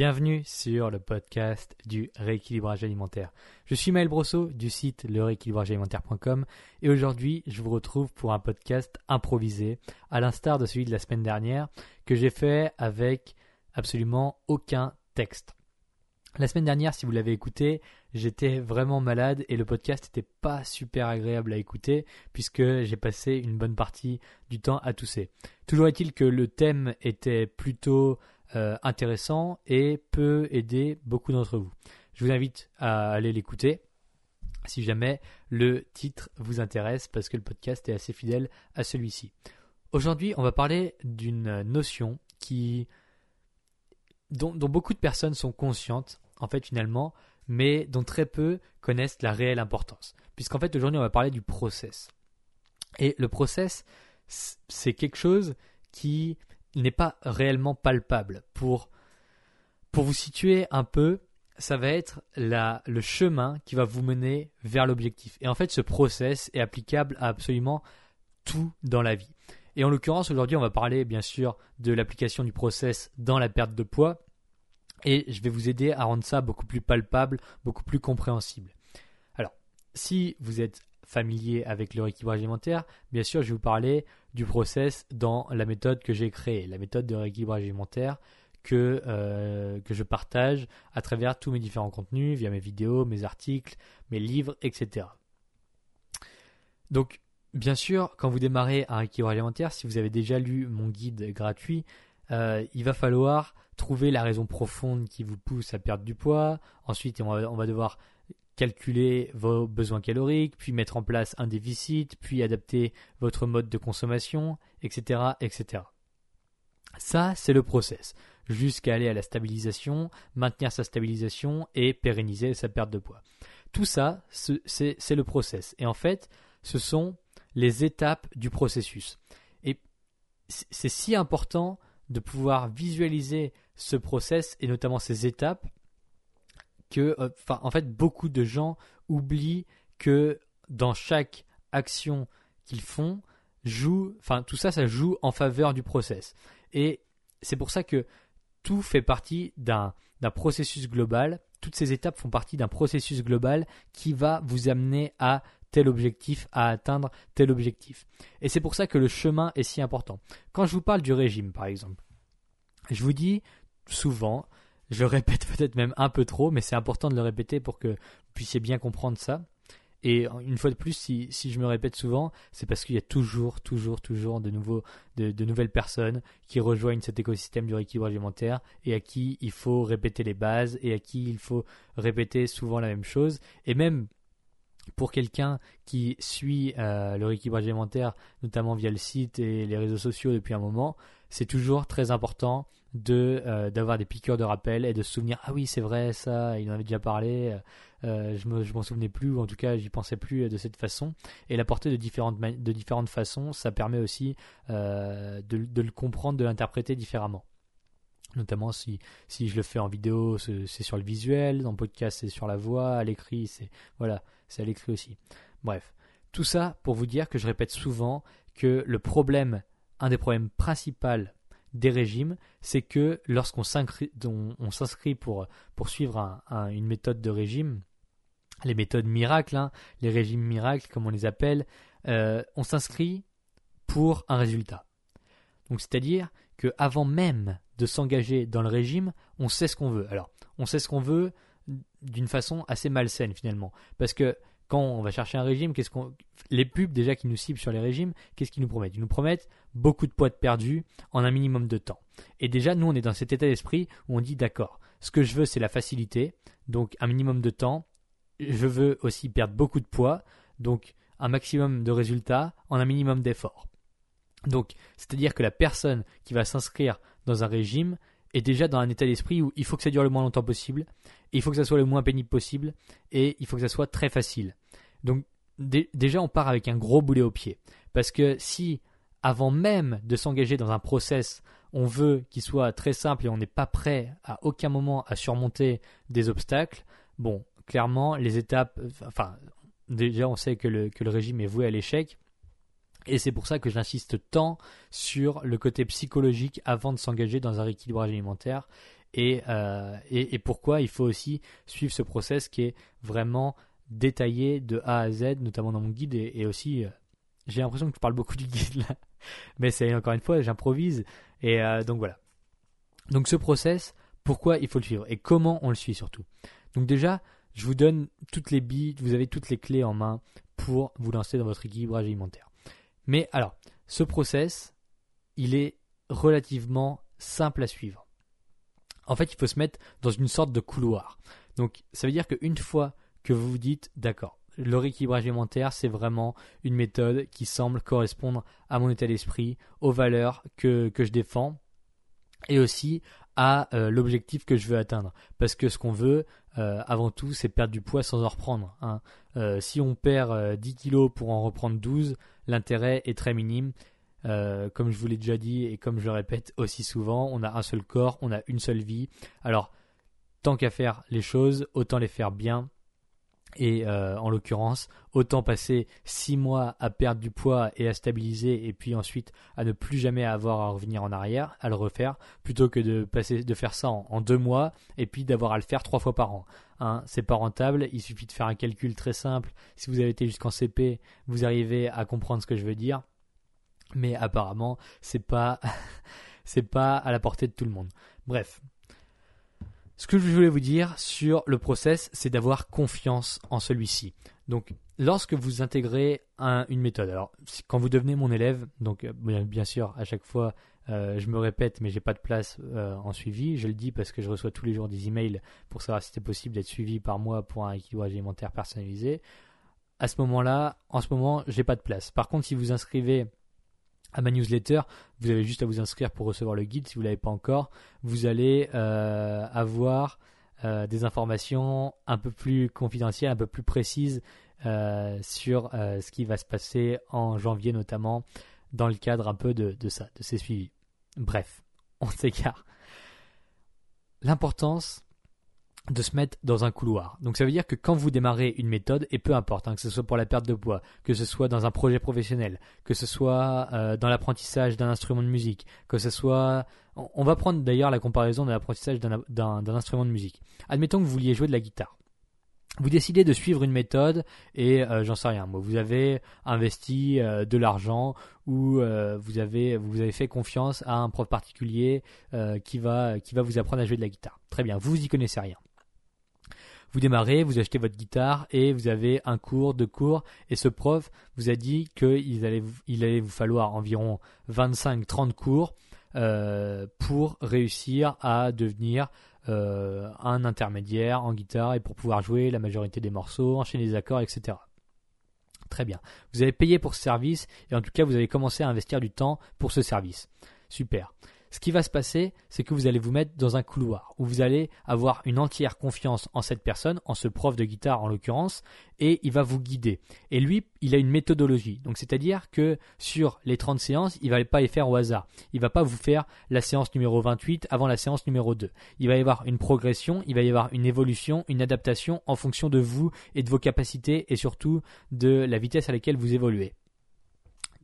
Bienvenue sur le podcast du rééquilibrage alimentaire. Je suis Maël Brosseau du site lerééquilibragealimentaire.com et aujourd'hui je vous retrouve pour un podcast improvisé à l'instar de celui de la semaine dernière que j'ai fait avec absolument aucun texte. La semaine dernière, si vous l'avez écouté, j'étais vraiment malade et le podcast n'était pas super agréable à écouter puisque j'ai passé une bonne partie du temps à tousser. Toujours est-il que le thème était plutôt euh, intéressant et peut aider beaucoup d'entre vous. Je vous invite à aller l'écouter si jamais le titre vous intéresse parce que le podcast est assez fidèle à celui-ci. Aujourd'hui, on va parler d'une notion qui dont, dont, beaucoup de personnes sont conscientes en fait finalement, mais dont très peu connaissent la réelle importance. Puisqu'en fait aujourd'hui, on va parler du process. Et le process, c'est quelque chose qui n'est pas réellement palpable. Pour, vous situer un peu, ça va être la, le chemin qui va vous mener vers l'objectif. Et en fait, ce process est applicable à absolument tout dans la vie. Et en l'occurrence, aujourd'hui, on va parler bien sûr de l'application du process dans la perte de poids. Et je vais vous aider à rendre ça beaucoup plus palpable, beaucoup plus compréhensible. Alors, si vous êtes familier avec le rééquilibrage alimentaire, bien sûr, je vais vous parler du process dans la méthode que j'ai créée, la méthode de rééquilibrage alimentaire que, euh, que je partage à travers tous mes différents contenus, via mes vidéos, mes articles, mes livres, etc. Donc, bien sûr, quand vous démarrez un rééquilibrage alimentaire, si vous avez déjà lu mon guide gratuit, euh, il va falloir trouver la raison profonde qui vous pousse à perdre du poids. Ensuite, on va, on va devoir calculer vos besoins caloriques, puis mettre en place un déficit, puis adapter votre mode de consommation, etc. etc. Ça, c'est le process, jusqu'à aller à la stabilisation, maintenir sa stabilisation et pérenniser sa perte de poids. Tout ça, c'est le process. Et en fait, ce sont les étapes du processus. Et c'est si important de pouvoir visualiser ce process et notamment ces étapes que, euh, en fait, beaucoup de gens oublient que dans chaque action qu'ils font, joue, enfin, tout ça, ça joue en faveur du process. Et c'est pour ça que tout fait partie d'un processus global. Toutes ces étapes font partie d'un processus global qui va vous amener à tel objectif, à atteindre tel objectif. Et c'est pour ça que le chemin est si important. Quand je vous parle du régime, par exemple, je vous dis souvent, je répète peut-être même un peu trop, mais c'est important de le répéter pour que vous puissiez bien comprendre ça. Et une fois de plus, si, si je me répète souvent, c'est parce qu'il y a toujours, toujours, toujours de, de, de, nouvelles personnes qui rejoignent cet écosystème du rééquilibrage alimentaire et à qui il faut répéter les bases et à qui il faut répéter souvent la même chose. Et même pour quelqu'un qui suit euh, le rééquilibrage alimentaire, notamment via le site et les réseaux sociaux depuis un moment, c'est toujours très important de euh, d'avoir des piqûres de rappel et de se souvenir ah oui c'est vrai ça il en avait déjà parlé euh, je me je m'en souvenais plus ou en tout cas j'y pensais plus de cette façon. Et l'apporter de différentes de différentes façons ça permet aussi de, de, le comprendre de l'interpréter différemment notamment si si je le fais en vidéo c'est sur le visuel en podcast c'est sur la voix à l'écrit c'est voilà c'est à l'écrit aussi bref tout ça pour vous dire que je répète souvent que le problème un des problèmes principaux des régimes, c'est que lorsqu'on s'inscrit pour, pour suivre une méthode de régime, les méthodes miracles, hein, les régimes miracles comme on les appelle, euh, on s'inscrit pour un résultat. Donc c'est-à-dire qu'avant même de s'engager dans le régime, on sait ce qu'on veut. Alors, on sait ce qu'on veut d'une façon assez malsaine finalement, parce que quand on va chercher un régime, qu'est-ce qu'on les pubs déjà qui nous ciblent sur les régimes, qu'est-ce qu'ils nous promettent? Ils nous promettent beaucoup de poids de perdu en un minimum de temps. Et déjà, nous, on est dans cet état d'esprit où on dit d'accord, ce que je veux, c'est la facilité, donc un minimum de temps. Je veux aussi perdre beaucoup de poids, donc un maximum de résultats en un minimum d'efforts. Donc, c'est-à-dire que la personne qui va s'inscrire dans un régime est déjà dans un état d'esprit où il faut que ça dure le moins longtemps possible, il faut que ça soit le moins pénible possible, et il faut que ça soit très facile. Donc déjà, on part avec un gros boulet au pied. Parce que si, avant même de s'engager dans un process, on veut qu'il soit très simple et on n'est pas prêt à aucun moment à surmonter des obstacles, bon, clairement, les étapes, enfin, déjà, on sait que le, que le régime est voué à l'échec. Et c'est pour ça que j'insiste tant sur le côté psychologique avant de s'engager dans un rééquilibrage alimentaire euh, et, pourquoi il faut aussi suivre ce process qui est vraiment détaillé de A à Z, notamment dans mon guide et, aussi euh, j'ai l'impression que je parle beaucoup du guide là, mais c'est encore une fois j'improvise et euh, donc voilà. Donc ce process, pourquoi il faut le suivre? Et comment on le suit surtout? Donc déjà, je vous donne toutes les billes, vous avez toutes les clés en main pour vous lancer dans votre équilibrage alimentaire. Mais alors, ce process, il est relativement simple à suivre. En fait, il faut se mettre dans une sorte de couloir. Donc, ça veut dire qu'une fois que vous vous dites, d'accord, le rééquilibrage alimentaire, c'est vraiment une méthode qui semble correspondre à mon état d'esprit, aux valeurs que, je défends et aussi à euh, l'objectif que je veux atteindre. Parce que ce qu'on veut, euh, avant tout, c'est perdre du poids sans en reprendre. Hein. Euh, si on perd 10 kilos pour en reprendre 12, l'intérêt est très minime. comme je vous l'ai déjà dit et comme je le répète aussi souvent, on a un seul corps, on a une seule vie. Alors, tant qu'à faire les choses, autant les faire bien et euh, en l'occurrence, autant passer six mois à perdre du poids et à stabiliser, et puis ensuite à ne plus jamais avoir à revenir en arrière, à le refaire, plutôt que de passer de faire ça en, deux mois et puis d'avoir à le faire trois fois par an. Hein, c'est pas rentable. Il suffit de faire un calcul très simple. Si vous avez été jusqu'en CP, vous arrivez à comprendre ce que je veux dire. Mais apparemment, c'est pas c'est pas à la portée de tout le monde. Bref, ce que je voulais vous dire sur le process, c'est d'avoir confiance en celui-ci. Donc, lorsque vous intégrez une méthode, alors quand vous devenez mon élève, donc euh, bien sûr, à chaque fois, euh, je me répète, mais j'ai pas de place euh, en suivi. Je le dis parce que je reçois tous les jours des emails pour savoir si c'était possible d'être suivi par moi pour un équilibrage alimentaire personnalisé. À ce moment-là, en ce moment, j'ai pas de place. Par contre, si vous inscrivez à ma newsletter. Vous avez juste à vous inscrire pour recevoir le guide si vous ne l'avez pas encore. Vous allez euh, avoir euh, des informations un peu plus confidentielles, un peu plus précises euh, sur ce qui va se passer en janvier notamment dans le cadre un peu de, ça, de ces suivis. Bref, on s'égare. L'importance de se mettre dans un couloir. Donc ça veut dire que quand vous démarrez une méthode, et peu importe, hein, que ce soit pour la perte de poids, que ce soit dans un projet professionnel, que ce soit euh, dans l'apprentissage d'un instrument de musique, que ce soit... On va prendre d'ailleurs la comparaison de l'apprentissage d'un instrument de musique. Admettons que vous vouliez jouer de la guitare. Vous décidez de suivre une méthode et euh, j'en sais rien. Moi, vous avez investi euh, de l'argent ou vous avez vous avez fait confiance à un prof particulier qui va vous apprendre à jouer de la guitare. Très bien, vous y connaissez rien. Vous démarrez, vous achetez votre guitare et vous avez un cours, deux cours, et ce prof vous a dit qu'il allait, il allait vous falloir environ 25-30 cours euh, pour réussir à devenir euh, un intermédiaire en guitare et pour pouvoir jouer la majorité des morceaux, enchaîner les accords, etc. Très bien. Vous avez payé pour ce service et en tout cas vous avez commencé à investir du temps pour ce service. Super ce qui va se passer, c'est que vous allez vous mettre dans un couloir où vous allez avoir une entière confiance en cette personne, en ce prof de guitare en l'occurrence, et il va vous guider. Et lui, il a une méthodologie. Donc c'est-à-dire que sur les 30 séances, il va pas les faire au hasard. Il va pas vous faire la séance numéro 28 avant la séance numéro 2. Il va y avoir une progression, il va y avoir une évolution, une adaptation en fonction de vous et de vos capacités et surtout de la vitesse à laquelle vous évoluez.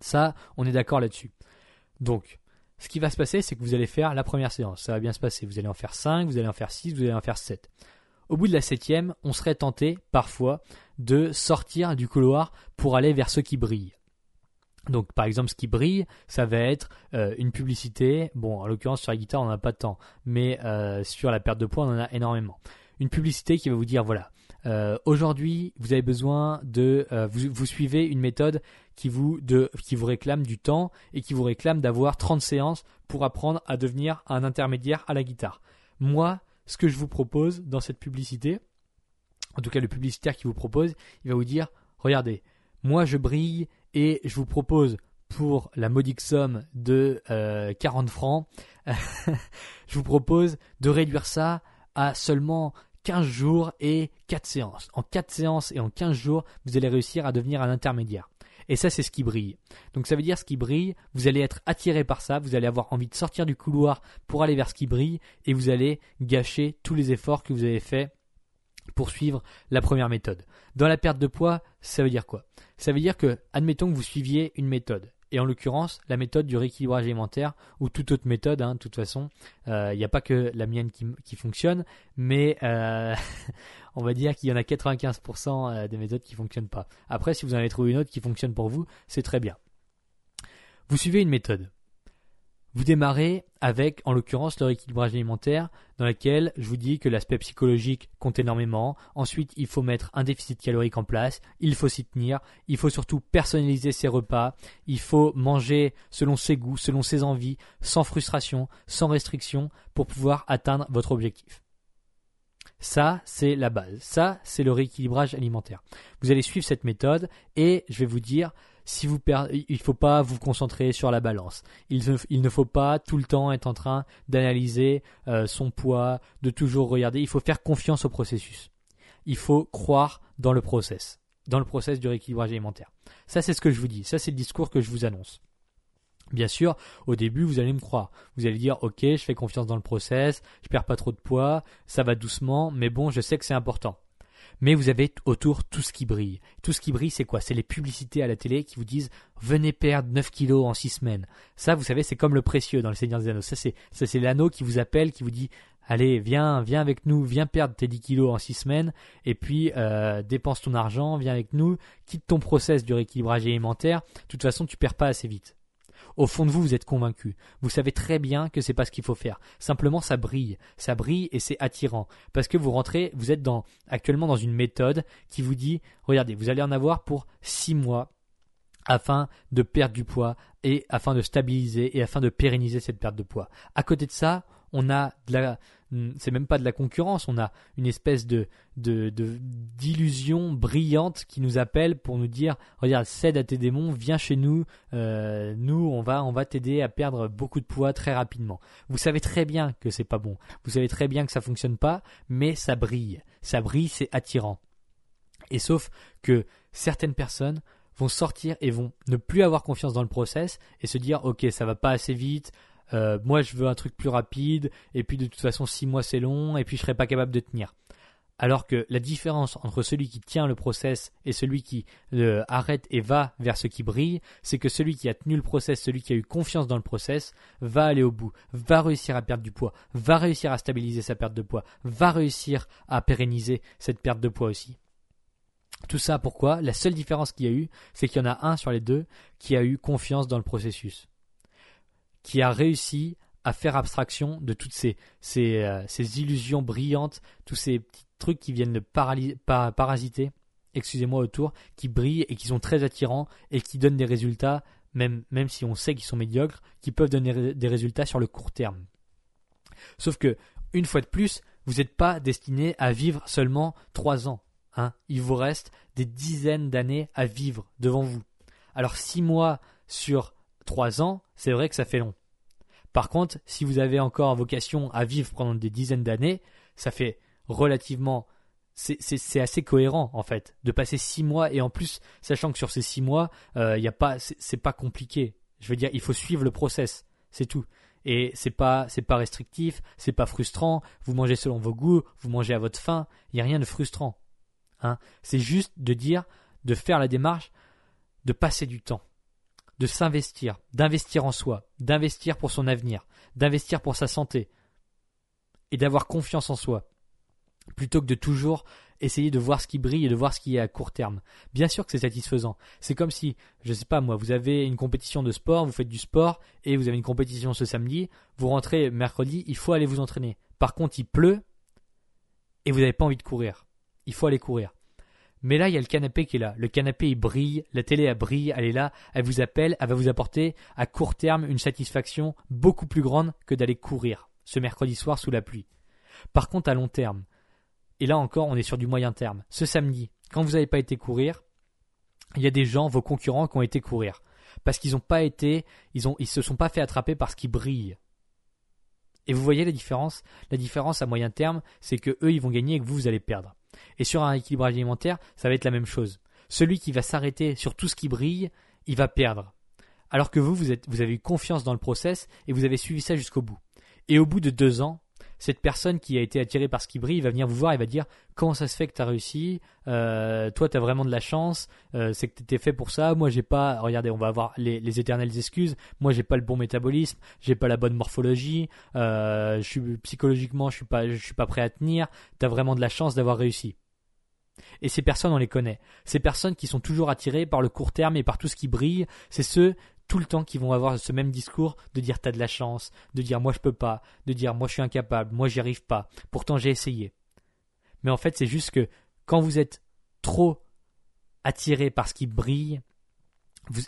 Ça, on est d'accord là-dessus. Donc, ce qui va se passer, c'est que vous allez faire la première séance. Ça va bien se passer. Vous allez en faire 5, vous allez en faire 6, vous allez en faire 7. Au bout de la septième, on serait tenté, parfois, de sortir du couloir pour aller vers ce qui brille. Donc, par exemple, ce qui brille, ça va être euh, une publicité. Bon, en l'occurrence, sur la guitare, on n'a pas de temps. Mais euh, sur la perte de poids, on en a énormément. Une publicité qui va vous dire, voilà, euh, aujourd'hui, vous avez besoin de, euh, vous, suivez une méthode qui vous, de, qui vous réclame du temps et qui vous réclame d'avoir 30 séances pour apprendre à devenir un intermédiaire à la guitare. Moi, ce que je vous propose dans cette publicité, en tout cas le publicitaire qui vous propose, il va vous dire, regardez, moi je brille et je vous propose pour la modique somme de 40 euh, francs, je vous propose de réduire ça à seulement 15 jours et 4 séances. En 4 séances et en 15 jours, vous allez réussir à devenir un intermédiaire. Et ça, c'est ce qui brille. Donc ça veut dire ce qui brille, vous allez être attiré par ça, vous allez avoir envie de sortir du couloir pour aller vers ce qui brille, et vous allez gâcher tous les efforts que vous avez faits pour suivre la première méthode. Dans la perte de poids, ça veut dire quoi? Ça veut dire que, admettons que vous suiviez une méthode. Et en l'occurrence, la méthode du rééquilibrage alimentaire, ou toute autre méthode, hein, de toute façon, euh, il n'y a pas que la mienne qui, fonctionne, mais euh, on va dire qu'il y en a 95% euh, des méthodes qui ne fonctionnent pas. Après, si vous en avez trouvé une autre qui fonctionne pour vous, c'est très bien. Vous suivez une méthode. Vous démarrez avec, en l'occurrence, le rééquilibrage alimentaire, dans lequel je vous dis que l'aspect psychologique compte énormément. Ensuite, il faut mettre un déficit calorique en place, il faut s'y tenir, il faut surtout personnaliser ses repas, il faut manger selon ses goûts, selon ses envies, sans frustration, sans restriction, pour pouvoir atteindre votre objectif. Ça, c'est la base. Ça, c'est le rééquilibrage alimentaire. Vous allez suivre cette méthode et je vais vous dire, si vous il ne faut pas vous concentrer sur la balance. Il ne, faut pas tout le temps être en train d'analyser euh, son poids, de toujours regarder. Il faut faire confiance au processus. Il faut croire dans le process, dans le process du rééquilibrage alimentaire. Ça, c'est ce que je vous dis. Ça, c'est le discours que je vous annonce. Bien sûr, au début, vous allez me croire. Vous allez dire, ok, je fais confiance dans le process, je perds pas trop de poids, ça va doucement, mais bon, je sais que c'est important. Mais vous avez autour tout ce qui brille. Tout ce qui brille, c'est quoi? C'est les publicités à la télé qui vous disent, venez perdre 9 kilos en 6 semaines. Ça, vous savez, c'est comme le précieux dans le Seigneur des Anneaux. Ça, c'est, l'anneau qui vous appelle, qui vous dit, allez, viens, viens avec nous, viens perdre tes 10 kilos en 6 semaines, et puis euh, dépense ton argent, viens avec nous, quitte ton process du rééquilibrage alimentaire. De toute façon, tu perds pas assez vite. Au fond de vous, vous êtes convaincu. Vous savez très bien que c'est pas ce qu'il faut faire. Simplement, ça brille. Ça brille et c'est attirant. Parce que vous rentrez, vous êtes actuellement dans une méthode qui vous dit, regardez, vous allez en avoir pour six mois afin de perdre du poids et afin de stabiliser et afin de pérenniser cette perte de poids. À côté de ça, on a de la, c'est même pas de la concurrence, on a une espèce de, d'illusion brillante qui nous appelle pour nous dire, regarde, cède à tes démons, viens chez nous, euh, nous, on va, on va t'aider à perdre beaucoup de poids très rapidement. Vous savez très bien que c'est pas bon, vous savez très bien que ça fonctionne pas, mais ça brille, ça brille, c'est attirant. Et sauf que certaines personnes vont sortir et vont ne plus avoir confiance dans le process et se dire, ok, ça va pas assez vite, euh, moi je veux un truc plus rapide, et puis de toute façon six mois c'est long, et puis je serai pas capable de tenir. Alors que la différence entre celui qui tient le process et celui qui le arrête et va vers ce qui brille, c'est que celui qui a tenu le process, celui qui a eu confiance dans le process, va aller au bout, va réussir à perdre du poids, va réussir à stabiliser sa perte de poids, va réussir à pérenniser cette perte de poids aussi. Tout ça pourquoi? La seule différence qu'il y a eu, c'est qu'il y en a un sur les deux qui a eu confiance dans le processus qui a réussi à faire abstraction de toutes ces, ces, euh, illusions brillantes, tous ces petits trucs qui viennent de parasiter, excusez-moi, autour, qui brillent et qui sont très attirants et qui donnent des résultats, même, même si on sait qu'ils sont médiocres, qui peuvent donner des résultats sur le court terme. Sauf que, une fois de plus, vous n'êtes pas destiné à vivre seulement trois ans. Hein. Il vous reste des dizaines d'années à vivre devant vous. Alors six mois sur trois ans, c'est vrai que ça fait long. Par contre, si vous avez encore vocation à vivre pendant des dizaines d'années, ça fait relativement c'est assez cohérent en fait de passer six mois et en plus sachant que sur ces six mois il euh, y a pas c'est pas compliqué. Je veux dire il faut suivre le process c'est tout. Et c'est pas c'est pas restrictif c'est pas frustrant. Vous mangez selon vos goûts vous mangez à votre faim il y a rien de frustrant hein. C'est juste de dire de faire la démarche de passer du temps de s'investir, d'investir en soi, d'investir pour son avenir, d'investir pour sa santé, et d'avoir confiance en soi, plutôt que de toujours essayer de voir ce qui brille et de voir ce qui est à court terme. Bien sûr que c'est satisfaisant. C'est comme si, je sais pas moi, vous avez une compétition de sport, vous faites du sport et vous avez une compétition ce samedi, vous rentrez mercredi, il faut aller vous entraîner. Par contre, il pleut et vous n'avez pas envie de courir. Il faut aller courir. Mais là, il y a le canapé qui est là. Le canapé, il brille, la télé, elle brille, elle est là, elle vous appelle, elle va vous apporter à court terme une satisfaction beaucoup plus grande que d'aller courir ce mercredi soir sous la pluie. Par contre, à long terme, et là encore, on est sur du moyen terme. Ce samedi, quand vous n'avez pas été courir, il y a des gens, vos concurrents, qui ont été courir. Parce qu'ils n'ont pas été, ils, se sont pas fait attraper parce qu'ils brillent. Et vous voyez la différence? La différence à moyen terme, c'est que eux, ils vont gagner et que vous, vous allez perdre. Et sur un équilibrage alimentaire, ça va être la même chose. Celui qui va s'arrêter sur tout ce qui brille, il va perdre. Alors que vous, vous avez eu confiance dans le process et vous avez suivi ça jusqu'au bout. Et au bout de deux ans, cette personne qui a été attirée par ce qui brille va venir vous voir et va dire comment ça se fait que tu as réussi? Euh, toi tu as vraiment de la chance. Euh, c'est que tu étais fait pour ça. Moi j'ai pas regardez on va avoir les, éternelles excuses. Moi j'ai pas le bon métabolisme. J'ai pas la bonne morphologie. Euh, je suis psychologiquement je suis pas suis pas prêt à tenir. Tu as vraiment de la chance d'avoir réussi. Et ces personnes, on les connaît. Ces personnes qui sont toujours attirées par le court terme et par tout ce qui brille, c'est ceux tout le temps qui vont avoir ce même discours de dire t'as de la chance, de dire moi je peux pas, de dire moi je suis incapable, moi j'y arrive pas, pourtant j'ai essayé. Mais en fait c'est juste que quand vous êtes trop attiré par ce qui brille,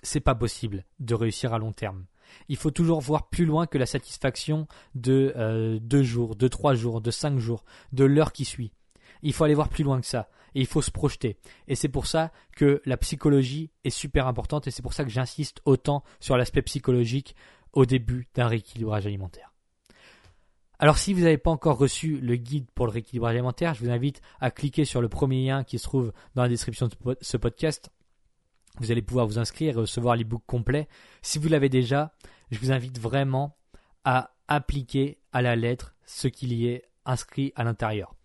c'est pas possible de réussir à long terme. Il faut toujours voir plus loin que la satisfaction de euh, deux jours, de trois jours, de cinq jours, de l'heure qui suit. Il faut aller voir plus loin que ça et il faut se projeter. Et c'est pour ça que la psychologie est super importante et c'est pour ça que j'insiste autant sur l'aspect psychologique au début d'un rééquilibrage alimentaire. Alors si vous n'avez pas encore reçu le guide pour le rééquilibrage alimentaire, je vous invite à cliquer sur le premier lien qui se trouve dans la description de ce podcast. Vous allez pouvoir vous inscrire et recevoir l'ebook complet. Si vous l'avez déjà, je vous invite vraiment à appliquer à la lettre ce qu'il y est inscrit à l'intérieur.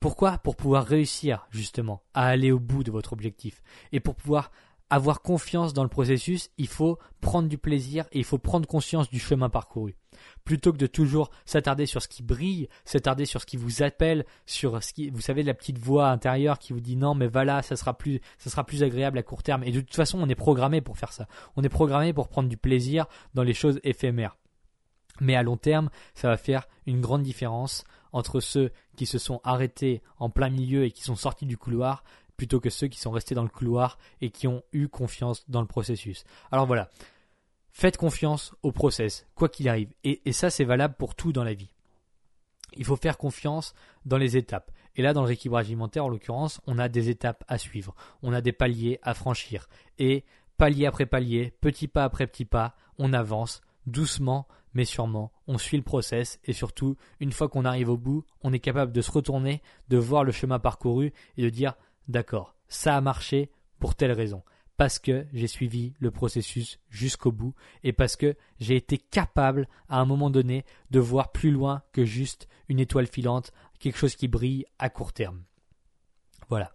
Pourquoi Pour pouvoir réussir justement à aller au bout de votre objectif. Et pour pouvoir avoir confiance dans le processus, il faut prendre du plaisir et il faut prendre conscience du chemin parcouru. Plutôt que de toujours s'attarder sur ce qui brille, s'attarder sur ce qui vous appelle, sur ce qui, vous savez, la petite voix intérieure qui vous dit non, mais voilà, ça sera plus, ça sera plus agréable à court terme. Et de toute façon, on est programmé pour faire ça. On est programmé pour prendre du plaisir dans les choses éphémères. Mais à long terme, ça va faire une grande différence entre ceux qui se sont arrêtés en plein milieu et qui sont sortis du couloir plutôt que ceux qui sont restés dans le couloir et qui ont eu confiance dans le processus. Alors voilà, faites confiance au process, quoi qu'il arrive. Et, ça, c'est valable pour tout dans la vie. Il faut faire confiance dans les étapes. Et là, dans le rééquilibrage alimentaire, en l'occurrence, on a des étapes à suivre. On a des paliers à franchir. Et palier après palier, petit pas après petit pas, on avance doucement mais sûrement, on suit le process et surtout, une fois qu'on arrive au bout, on est capable de se retourner, de voir le chemin parcouru et de dire d'accord, ça a marché pour telle raison. Parce que j'ai suivi le processus jusqu'au bout et parce que j'ai été capable à un moment donné de voir plus loin que juste une étoile filante, quelque chose qui brille à court terme. Voilà.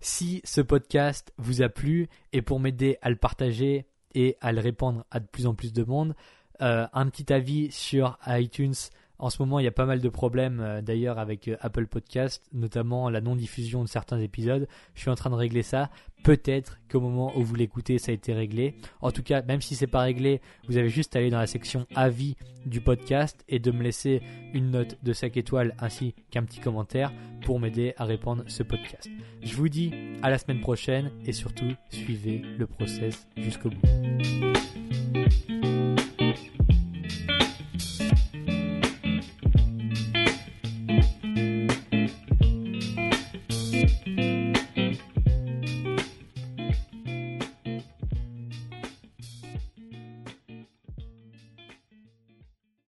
Si ce podcast vous a plu et pour m'aider à le partager et à le répandre à de plus en plus de monde, euh, un petit avis sur iTunes. En ce moment, il y a pas mal de problèmes euh, d'ailleurs avec euh, Apple Podcast, notamment la non-diffusion de certains épisodes. Je suis en train de régler ça. Peut-être qu'au moment où vous l'écoutez, ça a été réglé. En tout cas, même si c'est pas réglé, vous avez juste à aller dans la section avis du podcast et de me laisser une note de 5 étoiles ainsi qu'un petit commentaire pour m'aider à répandre ce podcast. Je vous dis à la semaine prochaine et surtout suivez le process jusqu'au bout.